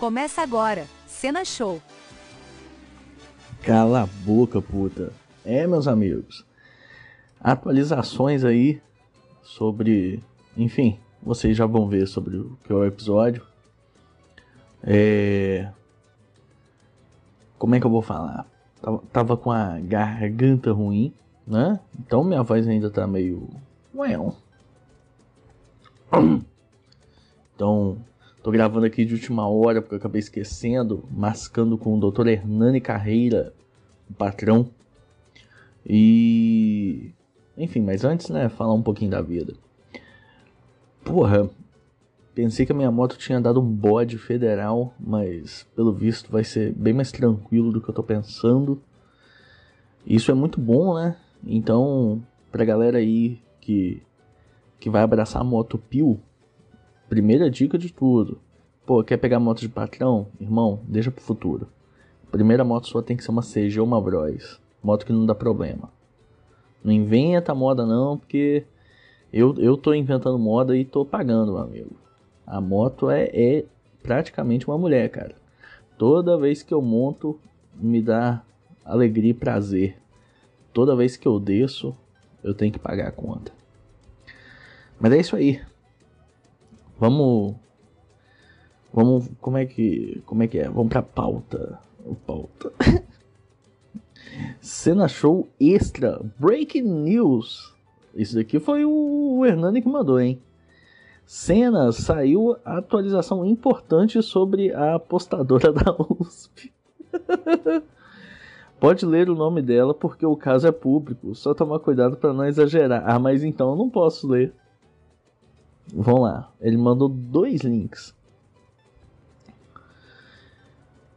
Começa agora, Cena Show. Cala a boca, puta. É, meus amigos. Atualizações aí sobre. Enfim, vocês já vão ver sobre o que é o episódio. É. Como é que eu vou falar? Tava, com a garganta ruim, né? Então minha voz ainda tá meio. Well. Então, tô gravando aqui de última hora porque eu acabei esquecendo, mascando com o Dr. Hernani Carreira, o patrão. E. Enfim, mas antes, né, falar um pouquinho da vida. Porra, pensei que a minha moto tinha dado um bode federal, mas pelo visto vai ser bem mais tranquilo do que eu tô pensando. Isso é muito bom, né? Então, pra galera aí que, que vai abraçar a moto Pio, Primeira dica de tudo. Pô, quer pegar moto de patrão? Irmão, deixa pro futuro. Primeira moto sua tem que ser uma CG ou uma Bros. Moto que não dá problema. Não inventa moda não, porque eu, eu tô inventando moda e tô pagando, meu amigo. A moto é, é praticamente uma mulher, cara. Toda vez que eu monto, me dá alegria e prazer. Toda vez que eu desço, eu tenho que pagar a conta. Mas é isso aí. Vamos. Vamos. Como é que. Como é que é? Vamos pra pauta. Pauta. Cena show extra. Breaking news. Isso daqui foi o Hernani que mandou, hein? Cena saiu atualização importante sobre a apostadora da USP. Pode ler o nome dela porque o caso é público. Só tomar cuidado para não exagerar. Ah, mas então eu não posso ler. Vamos lá. Ele mandou dois links.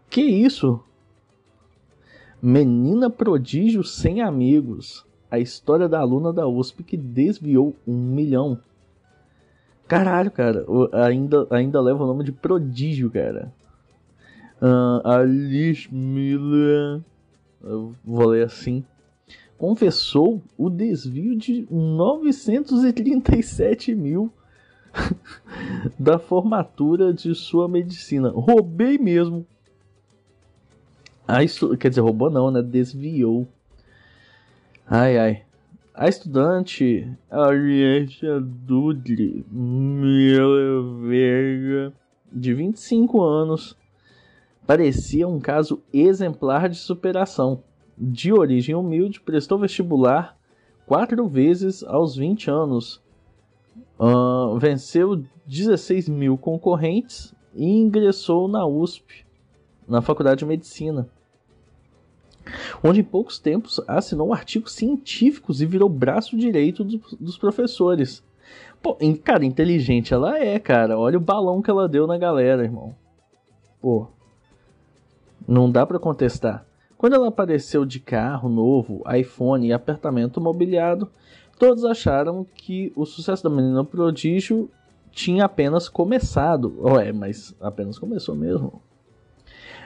Que isso? Menina prodígio sem amigos. A história da aluna da USP que desviou um milhão. Caralho, cara. Ainda, ainda leva o nome de prodígio, cara. Uh, Alice Miller. Eu vou ler assim. Confessou o desvio de 937 mil da formatura de sua medicina. Roubei mesmo. A estu... Quer dizer, roubou não, né? Desviou. Ai, ai. A estudante Arietta Dudley Miller de 25 anos, parecia um caso exemplar de superação. De origem humilde, prestou vestibular quatro vezes aos 20 anos, Uh, venceu 16 mil concorrentes e ingressou na USP, na Faculdade de Medicina, onde em poucos tempos assinou artigos científicos e virou braço direito do, dos professores. Pô, cara, inteligente ela é, cara. Olha o balão que ela deu na galera, irmão. Pô, não dá para contestar. Quando ela apareceu de carro novo, iPhone e apartamento mobiliado, Todos acharam que o sucesso da Menina Prodígio tinha apenas começado. Ué, mas apenas começou mesmo.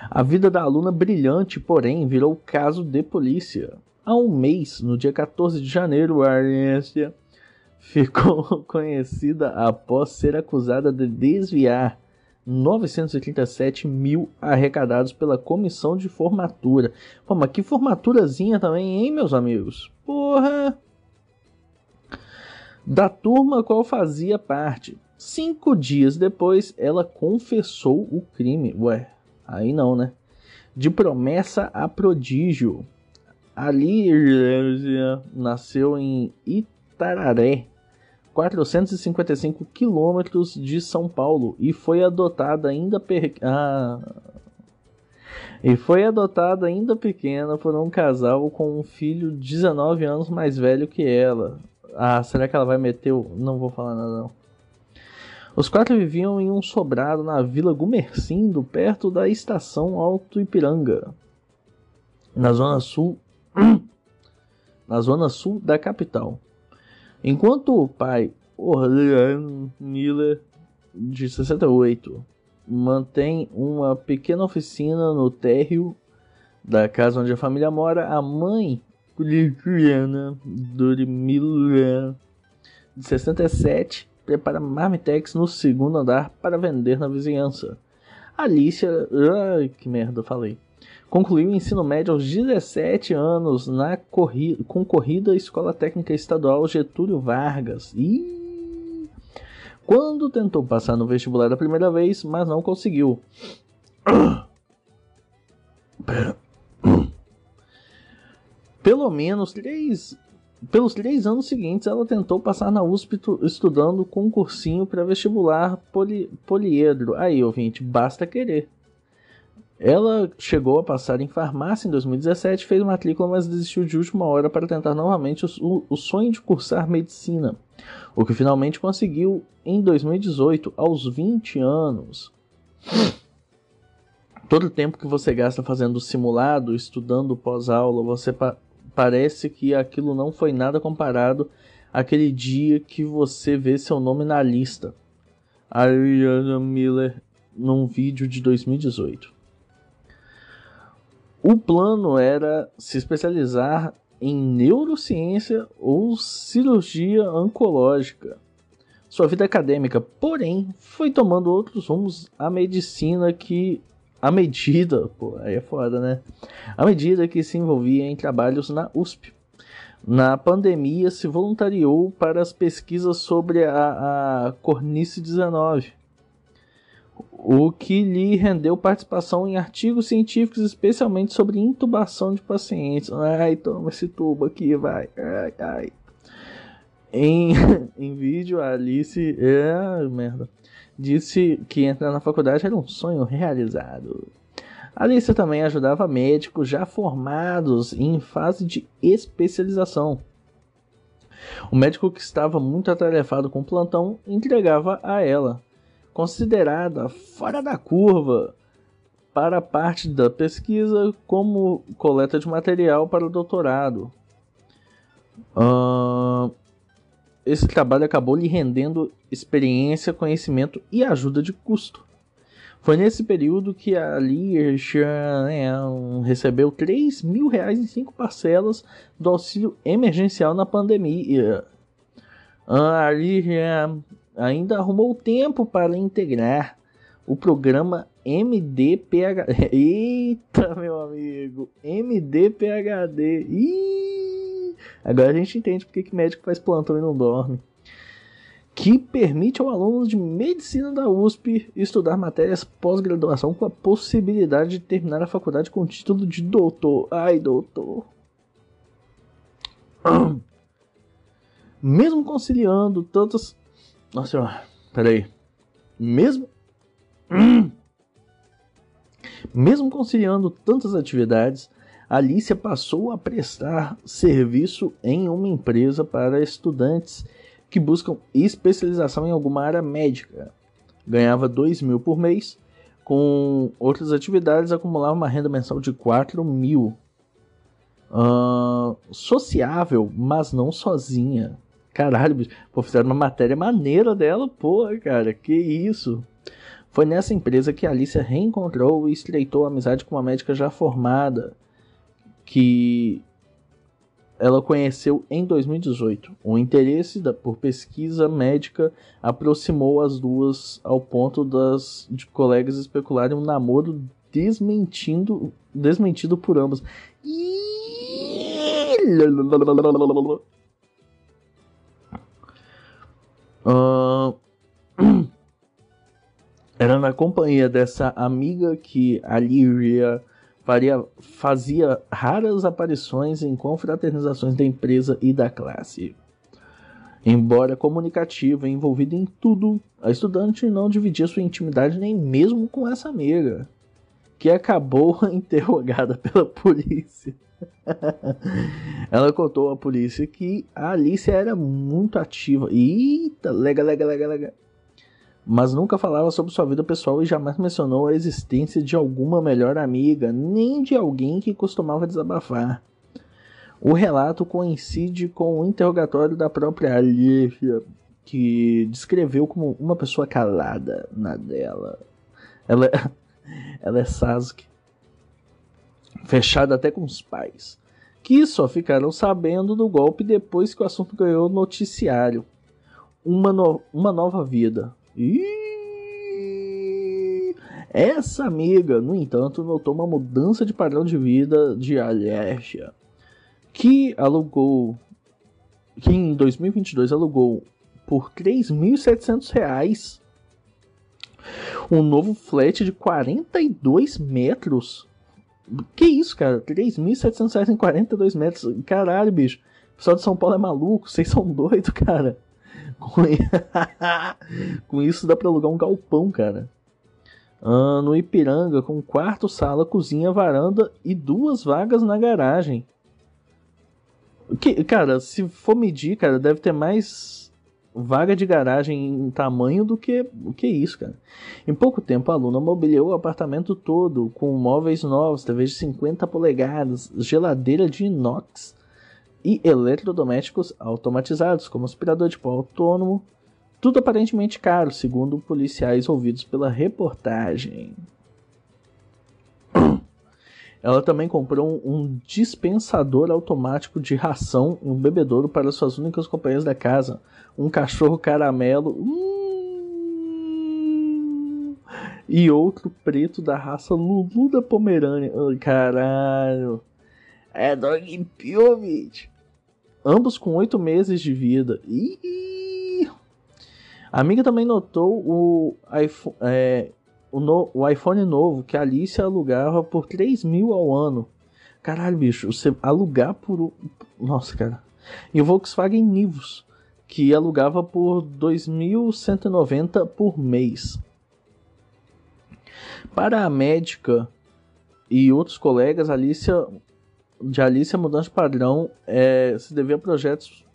A vida da aluna brilhante, porém, virou caso de polícia. Há um mês, no dia 14 de janeiro, a Arência ficou conhecida após ser acusada de desviar 937 mil arrecadados pela comissão de formatura. Pô, mas que formaturazinha também, hein, meus amigos? Porra! Da turma qual fazia parte. Cinco dias depois, ela confessou o crime. Ué, aí não, né? De promessa a prodígio. Ali nasceu em Itararé, 455 quilômetros de São Paulo, e foi adotada ainda per... ah. e foi adotada ainda pequena por um casal com um filho 19 anos mais velho que ela. Ah, será que ela vai meter o. Não vou falar nada não. Os quatro viviam em um sobrado na Vila Gumercindo, perto da estação Alto Ipiranga, na zona sul, na zona sul da capital. Enquanto o pai Orlean Miller, de 68, mantém uma pequena oficina no térreo da casa onde a família mora, a mãe Juliana Dormila, de 67, prepara marmitex no segundo andar para vender na vizinhança. Alicia. Ai, que merda, falei. Concluiu o ensino médio aos 17 anos na corrida, concorrida Escola Técnica Estadual Getúlio Vargas. E quando tentou passar no vestibular a primeira vez, mas não conseguiu. Pera. Pelo menos três pelos três anos seguintes, ela tentou passar na USP estudando concursinho para vestibular poli, poliedro. Aí, ouvinte, basta querer. Ela chegou a passar em farmácia em 2017, fez matrícula, mas desistiu de última hora para tentar novamente o, o sonho de cursar medicina, o que finalmente conseguiu em 2018, aos 20 anos. Todo o tempo que você gasta fazendo simulado, estudando pós-aula, você parece que aquilo não foi nada comparado àquele dia que você vê seu nome na lista. Ariana Miller, num vídeo de 2018. O plano era se especializar em neurociência ou cirurgia oncológica. Sua vida acadêmica, porém, foi tomando outros rumos à medicina que à medida, pô, aí é foda, né? À medida que se envolvia em trabalhos na USP. Na pandemia, se voluntariou para as pesquisas sobre a, a cornice 19, o que lhe rendeu participação em artigos científicos, especialmente sobre intubação de pacientes. Ai, toma esse tubo aqui, vai. Ai, ai. Em, em vídeo, a Alice. É, merda disse que entrar na faculdade era um sonho realizado. Alice também ajudava médicos já formados em fase de especialização. O médico que estava muito atarefado com o plantão entregava a ela, considerada fora da curva para a parte da pesquisa como coleta de material para o doutorado. Uh, esse trabalho acabou lhe rendendo experiência, conhecimento e ajuda de custo. Foi nesse período que a né, recebeu 3 mil reais em cinco parcelas do auxílio emergencial na pandemia. A Learsham ainda arrumou tempo para integrar o programa MDPHD. Eita, meu amigo! MDPHD. Ih! Agora a gente entende porque que médico faz plantão e não dorme. Que permite ao aluno de medicina da USP estudar matérias pós-graduação com a possibilidade de terminar a faculdade com o título de doutor. Ai, doutor. Mesmo conciliando tantas. Nossa senhora, peraí. Mesmo. Mesmo conciliando tantas atividades, Alicia passou a prestar serviço em uma empresa para estudantes que buscam especialização em alguma área médica. Ganhava 2 mil por mês, com outras atividades acumulava uma renda mensal de 4 mil. Uh, sociável, mas não sozinha. Caralho, bicho. Pô, fizeram uma matéria maneira dela, porra, cara. Que isso. Foi nessa empresa que Alicia reencontrou e estreitou amizade com uma médica já formada que ela conheceu em 2018. O interesse da, por pesquisa médica aproximou as duas ao ponto das de colegas especularem um namoro desmentindo, desmentido por ambas. Uh, era na companhia dessa amiga que a Líria faria, fazia raras aparições em confraternizações da empresa e da classe. Embora comunicativa e envolvida em tudo, a estudante não dividia sua intimidade nem mesmo com essa amiga, que acabou interrogada pela polícia. Ela contou à polícia que a Alice era muito ativa. Eita, lega, lega, lega, lega mas nunca falava sobre sua vida pessoal e jamais mencionou a existência de alguma melhor amiga, nem de alguém que costumava desabafar. O relato coincide com o interrogatório da própria Alicia, que descreveu como uma pessoa calada na dela. Ela, ela é Sasuke, fechada até com os pais, que só ficaram sabendo do golpe depois que o assunto ganhou noticiário. Uma, no, uma nova vida, Ih, Essa amiga, no entanto, notou uma mudança de padrão de vida de Alexia, que alugou, que em 2022 alugou por 3.700 reais um novo flat de 42 metros. Que isso, cara? 3.700 reais em 42 metros. Caralho, bicho. O pessoal de São Paulo é maluco. Vocês são doidos, cara. Com, isso dá pra alugar um galpão, cara. Ah, no Ipiranga, com quarto, sala, cozinha, varanda e duas vagas na garagem. Que, cara, se for medir, cara, deve ter mais vaga de garagem em tamanho do que que isso, cara. Em pouco tempo, a aluna mobiliou o apartamento todo com móveis novos, TV de 50 polegadas, geladeira de inox e eletrodomésticos automatizados, como aspirador de pó autônomo, tudo aparentemente caro, segundo policiais ouvidos pela reportagem. Ela também comprou um dispensador automático de ração e um bebedouro para suas únicas companhias da casa. Um cachorro caramelo. Hum, e outro preto da raça Lulu da Pomerânia. Caralho. É Dog Pure, Ambos com oito meses de vida. Ih, a amiga também notou o iPhone, é, o, no, o, iPhone novo que a Alice alugava por 3 mil ao ano. Caralho, bicho, você alugar por. Nossa, cara. E o Volkswagen Nivus, que alugava por 2.190 por mês. Para a médica e outros colegas, Alicia, de Alicia, a mudança de padrão é, se devia a projetos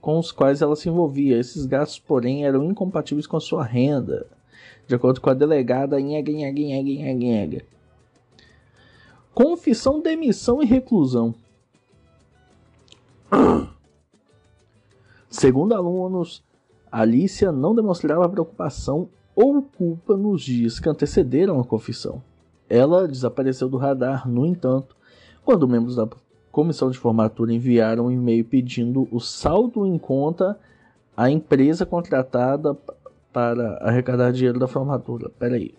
com os quais ela se envolvia. Esses gastos, porém, eram incompatíveis com a sua renda, de acordo com a delegada Nhega, Nhega, Nhega, Nhega, Nhega. Confissão, demissão e reclusão. Segundo alunos, Alicia não demonstrava preocupação ou culpa nos dias que antecederam a confissão. Ela desapareceu do radar, no entanto, quando membros da comissão de formatura enviaram um e-mail pedindo o saldo em conta à empresa contratada para arrecadar dinheiro da formatura. Peraí,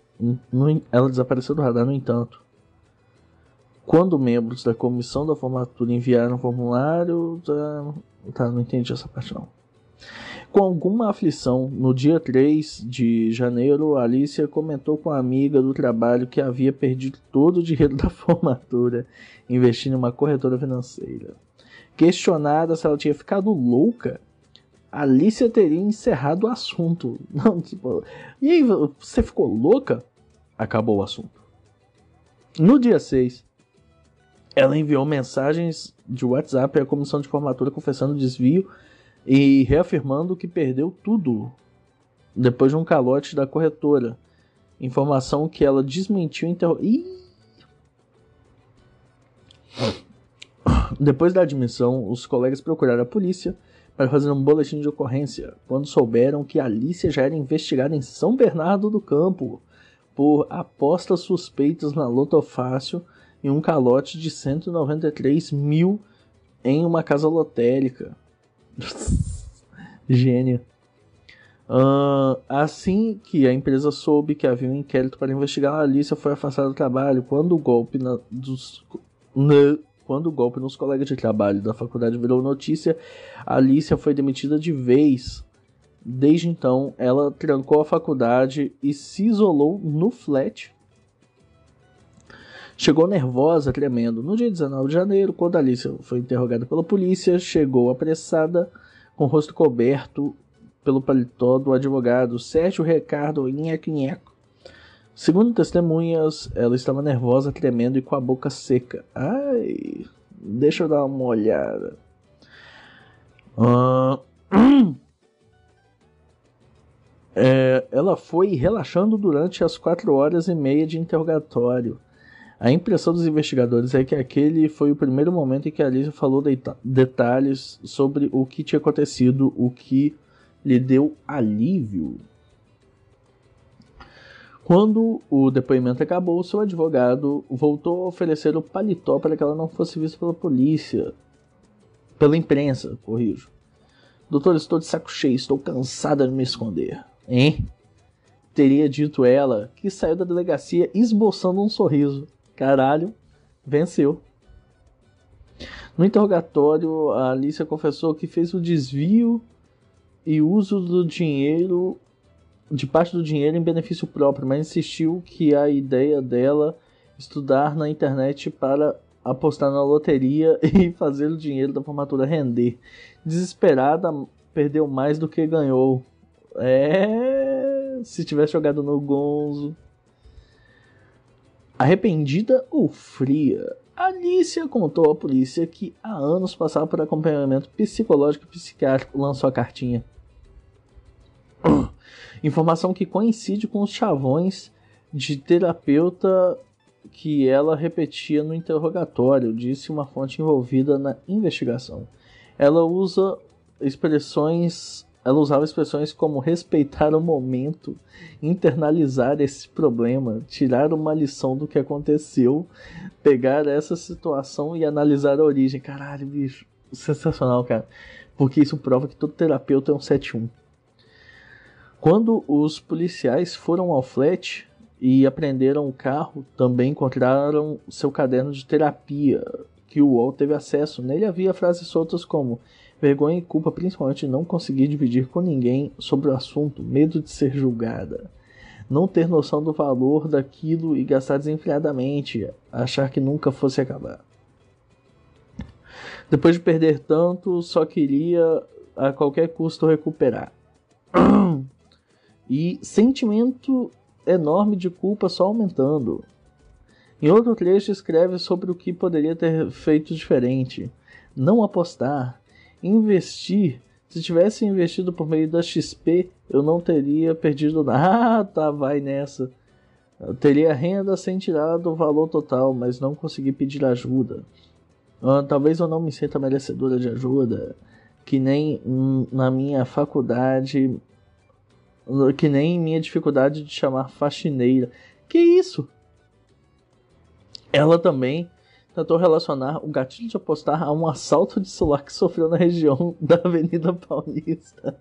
ela desapareceu do radar, no entanto. Quando membros da comissão da formatura enviaram o formulário. Tá, tá, não entendi essa parte não. Com alguma aflição, no dia 3 de janeiro, Alicia comentou com a amiga do trabalho que havia perdido todo o dinheiro da formatura investindo em uma corretora financeira. Questionada se ela tinha ficado louca, Alicia teria encerrado o assunto. Não, tipo, e aí, você ficou louca? Acabou o assunto. No dia 6, ela enviou mensagens de WhatsApp à comissão de formatura confessando o desvio e reafirmando que perdeu tudo depois de um calote da corretora. Informação que ela desmentiu interro... Depois da admissão, os colegas procuraram a polícia para fazer um boletim de ocorrência, quando souberam que Alicia já era investigada em São Bernardo do Campo por apostas suspeitas na Loto Fácil e um calote de 193 mil em uma casa lotérica. Gênio. Uh, assim que a empresa soube que havia um inquérito para investigar, a Alicia foi afastada do trabalho quando o golpe na, dos, na, quando o golpe nos colegas de trabalho da faculdade virou notícia, a Alicia foi demitida de vez. Desde então, ela trancou a faculdade e se isolou no flat. Chegou nervosa, tremendo. No dia 19 de janeiro, quando a Alicia foi interrogada pela polícia, chegou apressada com o rosto coberto pelo paletó do advogado Sérgio Ricardo Inheco Inheco. Segundo testemunhas, ela estava nervosa, tremendo e com a boca seca. Ai, deixa eu dar uma olhada. Uh... É, ela foi relaxando durante as quatro horas e meia de interrogatório. A impressão dos investigadores é que aquele foi o primeiro momento em que a Alice falou detalhes sobre o que tinha acontecido, o que lhe deu alívio. Quando o depoimento acabou, seu advogado voltou a oferecer o paletó para que ela não fosse vista pela polícia. Pela imprensa, corrijo. Doutor, estou de saco cheio, estou cansada de me esconder. Hein? teria dito ela que saiu da delegacia esboçando um sorriso. Caralho, venceu. No interrogatório, a Alicia confessou que fez o desvio e uso do dinheiro, de parte do dinheiro em benefício próprio, mas insistiu que a ideia dela estudar na internet para apostar na loteria e fazer o dinheiro da formatura render. Desesperada, perdeu mais do que ganhou. É, se tivesse jogado no Gonzo. Arrependida ou fria? Alicia contou à polícia que há anos passava por acompanhamento psicológico e psiquiátrico, lançou a cartinha. Informação que coincide com os chavões de terapeuta que ela repetia no interrogatório, disse uma fonte envolvida na investigação. Ela usa expressões, ela usava expressões como respeitar o momento, internalizar esse problema, tirar uma lição do que aconteceu, pegar essa situação e analisar a origem. Caralho, bicho, sensacional, cara. Porque isso prova que todo terapeuta é um 71. Quando os policiais foram ao flat e apreenderam o carro, também encontraram seu caderno de terapia, que o Wall teve acesso. Nele havia frases soltas como vergonha e culpa, principalmente não conseguir dividir com ninguém sobre o assunto, medo de ser julgada, não ter noção do valor daquilo e gastar desenfreadamente, achar que nunca fosse acabar. Depois de perder tanto, só queria a qualquer custo recuperar. e sentimento enorme de culpa só aumentando. Em outro trecho escreve sobre o que poderia ter feito diferente. Não apostar, investir. Se tivesse investido por meio da XP, eu não teria perdido nada. Ah, tá, vai nessa. Eu teria renda sem tirar do valor total, mas não consegui pedir ajuda. Ah, talvez eu não me sinta merecedora de ajuda, que nem na minha faculdade que nem minha dificuldade de chamar faxineira. Que isso? Ela também tentou relacionar o gatilho de apostar a um assalto de celular que sofreu na região da Avenida Paulista.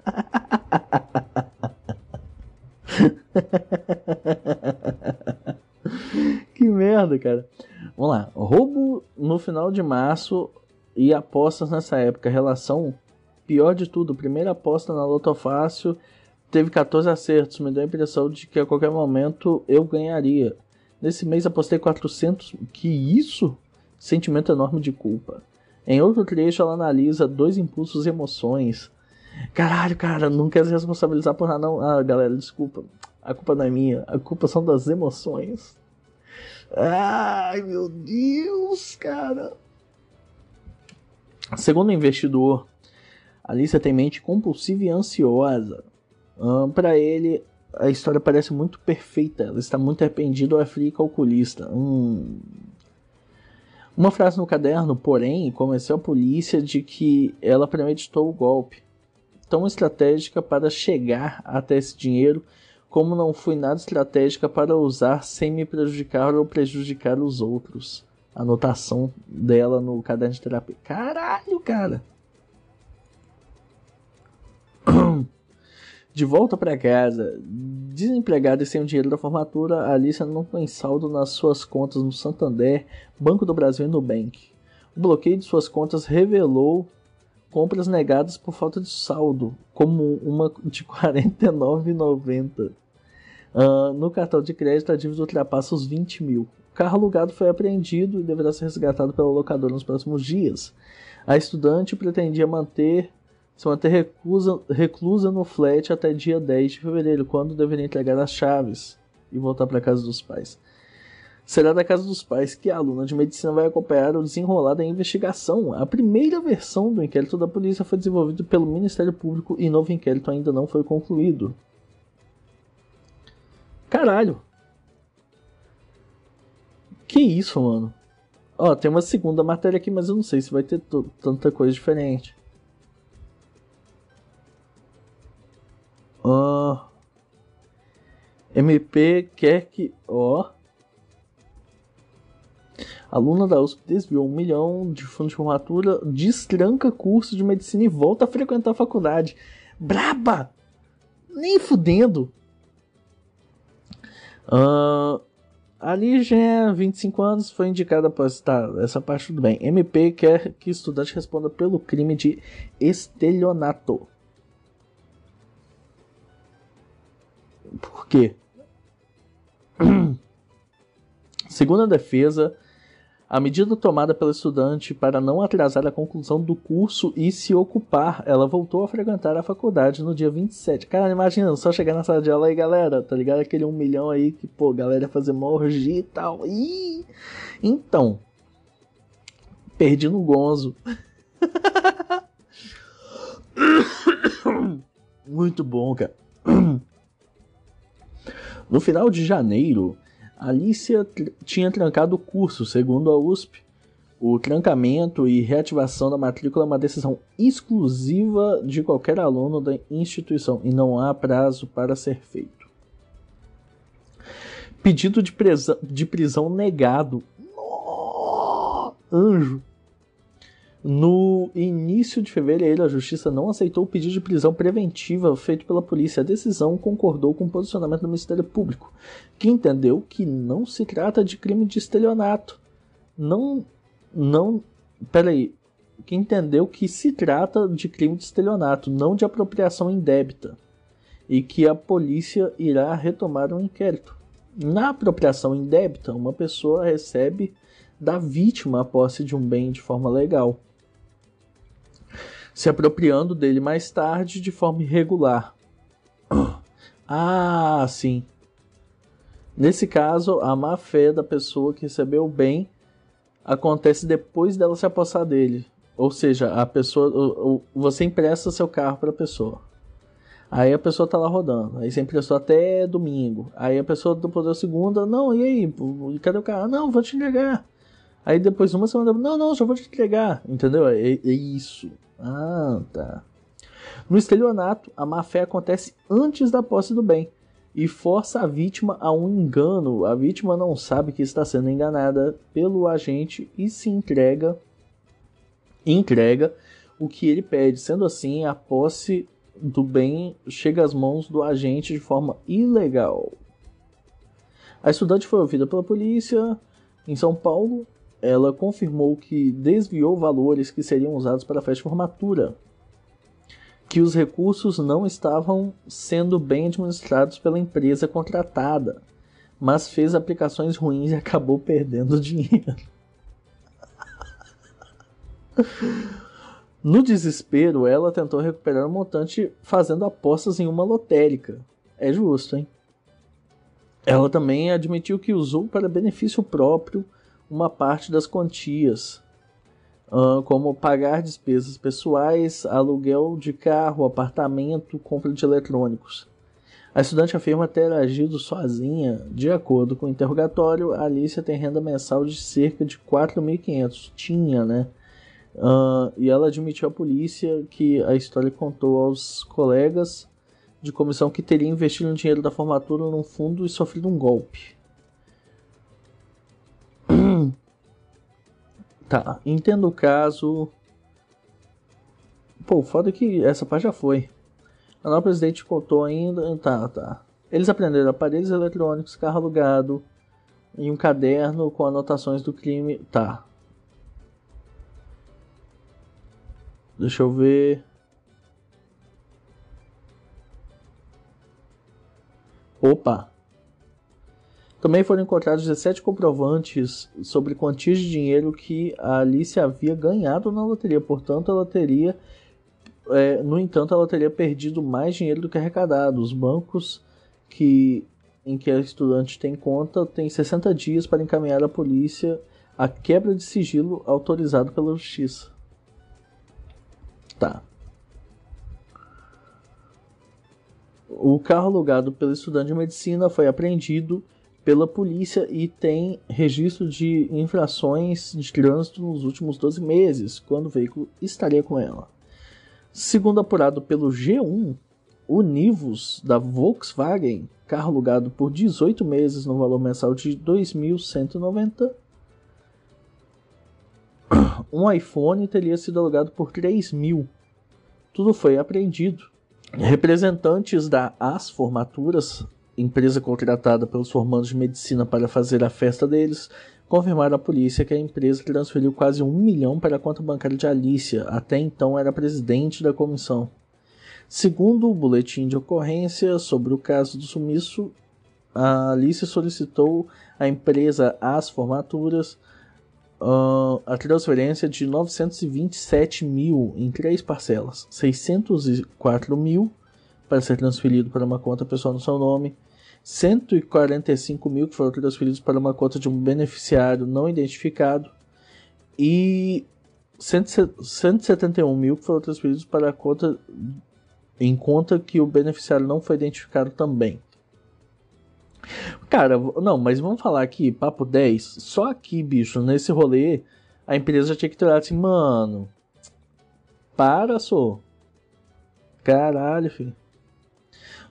que merda, cara. Vamos lá. Roubo no final de março e apostas nessa época. Relação pior de tudo. Primeira aposta na Loto Fácil teve 14 acertos, me deu a impressão de que a qualquer momento eu ganharia. Nesse mês apostei 400. Que isso? Sentimento enorme de culpa. Em outro trecho, ela analisa dois impulsos e emoções. Caralho, cara, não quer se responsabilizar por nada, não. Ah, galera, desculpa. A culpa não é minha. A culpa são das emoções. Ai, meu Deus, cara. Segundo o investidor, Alicia tem mente compulsiva e ansiosa. Um, para ele, a história parece muito perfeita. Ela está muito arrependida ou é fria e calculista. Hum. Uma frase no caderno, porém, convenceu a polícia de que ela premeditou o golpe. Tão estratégica para chegar até esse dinheiro, como não foi nada estratégica para usar sem me prejudicar ou prejudicar os outros. Anotação dela no caderno de terapia. Caralho, cara! De volta para casa, desempregada e sem o dinheiro da formatura, Alicia não tem saldo nas suas contas no Santander, Banco do Brasil e Nubank. O bloqueio de suas contas revelou compras negadas por falta de saldo, como uma de R$ 49,90. Uh, no cartão de crédito, a dívida ultrapassa os 20 mil. O carro alugado foi apreendido e deverá ser resgatado pela locadora nos próximos dias. A estudante pretendia manter se manter recusa, reclusa no flat até dia 10 de fevereiro, quando deveria entregar as chaves e voltar para casa dos pais. Será da casa dos pais que a aluna de medicina vai acompanhar o desenrolar da investigação. A primeira versão do inquérito da polícia foi desenvolvida pelo Ministério Público e novo inquérito ainda não foi concluído. Caralho! Que isso, mano? Ó, tem uma segunda matéria aqui, mas eu não sei se vai ter tanta coisa diferente. Uh, MP quer que. Ó. Aluna da USP desviou um milhão de fundo de formatura, destranca curso de medicina e volta a frequentar a faculdade. Braba! Nem fudendo! Uh, a Lígia, 25 anos, foi indicada após. Tá, essa parte tudo bem. MP quer que estudante responda pelo crime de estelionato. Por quê? Segundo a defesa, a medida tomada pela estudante para não atrasar a conclusão do curso e se ocupar, ela voltou a frequentar a faculdade no dia 27. Cara, imagina, só chegar na sala de aula aí, galera, tá ligado? Aquele um milhão aí que, pô, galera fazer morgia e tal. Ih! Então, perdi no gonzo. Muito bom, cara. No final de janeiro, Alicia tinha trancado o curso, segundo a USP. O trancamento e reativação da matrícula é uma decisão exclusiva de qualquer aluno da instituição e não há prazo para ser feito. Pedido de prisão, de prisão negado. Oh, anjo. No início de fevereiro, a justiça não aceitou o pedido de prisão preventiva feito pela polícia. A decisão concordou com o posicionamento do Ministério Público, que entendeu que não se trata de crime de estelionato. Não. Não. Peraí. Que entendeu que se trata de crime de estelionato, não de apropriação indébita. E que a polícia irá retomar um inquérito. Na apropriação indébita, uma pessoa recebe da vítima a posse de um bem de forma legal se apropriando dele mais tarde de forma irregular. Ah, sim. Nesse caso, a má fé da pessoa que recebeu o bem acontece depois dela se apossar dele. Ou seja, a pessoa, você empresta seu carro para a pessoa. Aí a pessoa tá lá rodando. Aí você emprestou até domingo. Aí a pessoa depois da segunda, não, e aí? Cadê o carro? Não, vou te entregar. Aí depois uma semana, não, não, só vou te entregar. Entendeu? É, é isso. Ah, tá. No estelionato, a má-fé acontece antes da posse do bem e força a vítima a um engano. A vítima não sabe que está sendo enganada pelo agente e se entrega entrega o que ele pede. Sendo assim, a posse do bem chega às mãos do agente de forma ilegal. A estudante foi ouvida pela polícia em São Paulo ela confirmou que desviou valores que seriam usados para a festa de formatura, que os recursos não estavam sendo bem administrados pela empresa contratada, mas fez aplicações ruins e acabou perdendo dinheiro. No desespero, ela tentou recuperar o montante fazendo apostas em uma lotérica. É justo, hein? Ela também admitiu que usou para benefício próprio uma parte das quantias, como pagar despesas pessoais, aluguel de carro, apartamento, compra de eletrônicos. A estudante afirma ter agido sozinha. De acordo com o interrogatório, a Alicia tem renda mensal de cerca de 4.500. Tinha, né? Uh, e ela admitiu à polícia que a história contou aos colegas de comissão que teria investido o dinheiro da formatura num fundo e sofrido um golpe. Tá, entendo o caso. Pô, foda é que essa parte já foi. A nova presidente contou ainda. Tá, tá. Eles aprenderam aparelhos eletrônicos, carro alugado e um caderno com anotações do crime. Tá. Deixa eu ver. Opa! Também foram encontrados 17 comprovantes sobre quantias de dinheiro que a Alice havia ganhado na loteria. Portanto, ela teria, é, no entanto, ela teria perdido mais dinheiro do que arrecadado. Os bancos que, em que a estudante tem conta têm 60 dias para encaminhar à polícia a quebra de sigilo autorizado pela justiça. Tá. O carro alugado pelo estudante de medicina foi apreendido pela polícia e tem registro de infrações de trânsito nos últimos 12 meses, quando o veículo estaria com ela. Segundo apurado pelo G1, o Nivus da Volkswagen, carro alugado por 18 meses no valor mensal de 2.190, um iPhone teria sido alugado por 3 mil. Tudo foi apreendido. Representantes da As Formaturas empresa contratada pelos formandos de medicina para fazer a festa deles, confirmaram à polícia que a empresa transferiu quase um milhão para a conta bancária de Alicia, até então era presidente da comissão. Segundo o boletim de ocorrência sobre o caso do sumiço, a Alicia solicitou à empresa As Formaturas uh, a transferência de 927 mil em três parcelas: 604 mil para ser transferido para uma conta pessoal no seu nome, 145 mil que foram transferidos para uma conta de um beneficiário não identificado e 171 mil que foram transferidos para a conta em conta que o beneficiário não foi identificado também. Cara, não, mas vamos falar aqui, papo 10. Só aqui, bicho, nesse rolê, a empresa tinha que ter assim, mano. Para, só. Caralho, filho.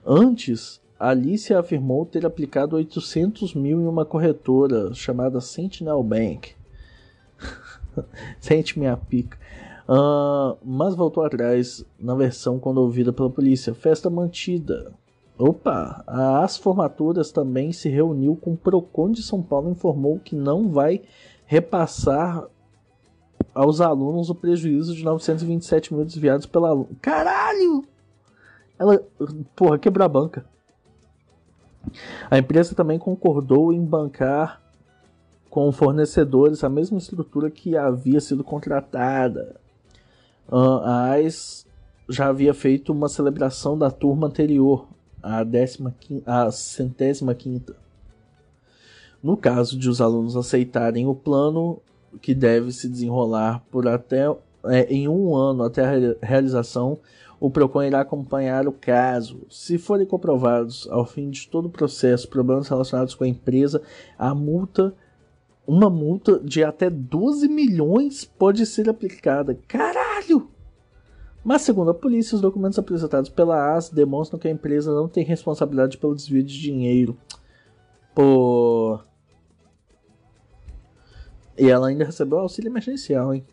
Antes, Alice afirmou ter aplicado 800 mil em uma corretora chamada Sentinel Bank. Sente minha pica. Uh, mas voltou atrás na versão quando ouvida pela polícia. Festa mantida. Opa, as formaturas também se reuniu com o Procon de São Paulo e informou que não vai repassar aos alunos o prejuízo de 927 mil desviados pela. Caralho! Ela, porra, quebrou a banca. A empresa também concordou em bancar com fornecedores a mesma estrutura que havia sido contratada. A AIS já havia feito uma celebração da turma anterior, a, décima, a centésima quinta. No caso de os alunos aceitarem o plano, que deve se desenrolar por até é, em um ano até a realização, o PROCON irá acompanhar o caso. Se forem comprovados, ao fim de todo o processo, problemas relacionados com a empresa, a multa, uma multa de até 12 milhões pode ser aplicada. Caralho! Mas, segundo a polícia, os documentos apresentados pela AS demonstram que a empresa não tem responsabilidade pelo desvio de dinheiro. Pô. E ela ainda recebeu auxílio emergencial, hein?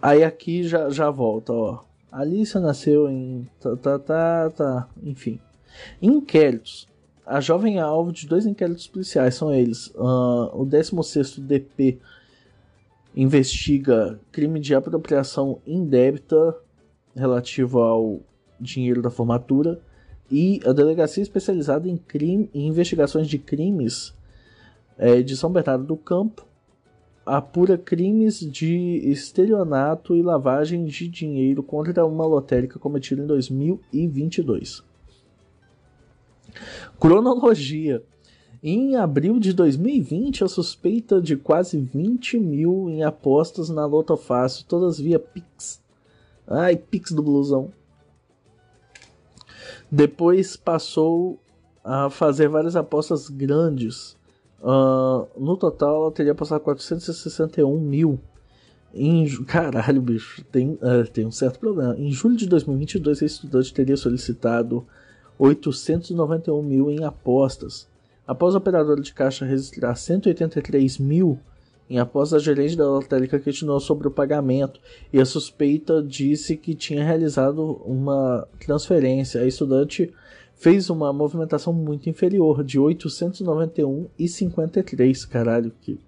Aí aqui já, já volta, ó. Alicia nasceu em. Tá, tá, tá, tá. Enfim. Inquéritos. A jovem é alvo de dois inquéritos policiais. São eles: uh, o 16 DP investiga crime de apropriação indébita relativo ao dinheiro da formatura e a delegacia especializada em, crime, em investigações de crimes é, de São Bernardo do Campo apura crimes de estelionato e lavagem de dinheiro contra uma lotérica cometida em 2022. Cronologia em abril de 2020, a suspeita de quase 20 mil em apostas na Loto Fácil, todas via Pix. Ai, Pix do blusão. Depois passou a fazer várias apostas grandes. Uh, no total, ela teria apostado 461 mil. Em, caralho, bicho, tem, uh, tem um certo problema. Em julho de 2022, a estudante teria solicitado 891 mil em apostas. Após o operador de caixa registrar 183 mil em após a gerente da lotérica questionou sobre o pagamento e a suspeita disse que tinha realizado uma transferência. A estudante fez uma movimentação muito inferior, de 891,53. Caralho, que.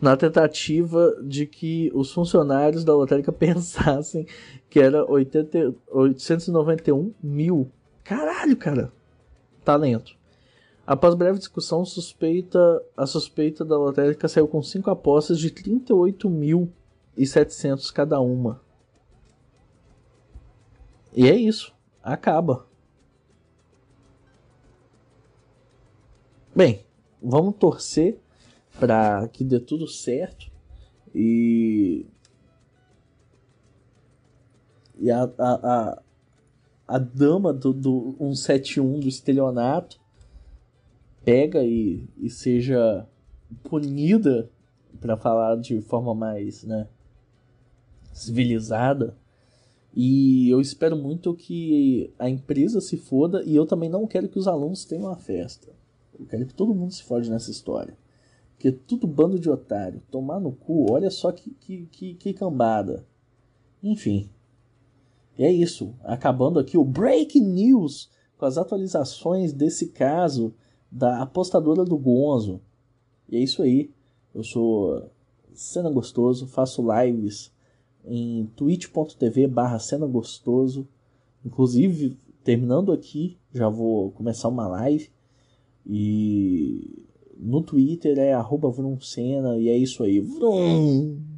Na tentativa de que os funcionários da lotérica pensassem que era 80, 891 mil. Caralho, cara talento. Após breve discussão, suspeita, a suspeita da lotérica saiu com cinco apostas de 38.700 cada uma. E é isso. Acaba. Bem, vamos torcer para que dê tudo certo e e a, a, a, a dama do, do 171 do estelionato pega e, e seja punida para falar de forma mais né, civilizada. E eu espero muito que a empresa se foda e eu também não quero que os alunos tenham uma festa. Eu quero que todo mundo se fode nessa história. Porque é tudo bando de otário. Tomar no cu, olha só que, que, que, que cambada. Enfim. E é isso. Acabando aqui o Breaking News com as atualizações desse caso da apostadora do Gonzo. E é isso aí. Eu sou Cena Gostoso, faço lives em twitch.tv barra Cena Gostoso. Inclusive, terminando aqui, já vou começar uma live. E no Twitter é arroba Vrum Cena, e é isso aí. Vrum!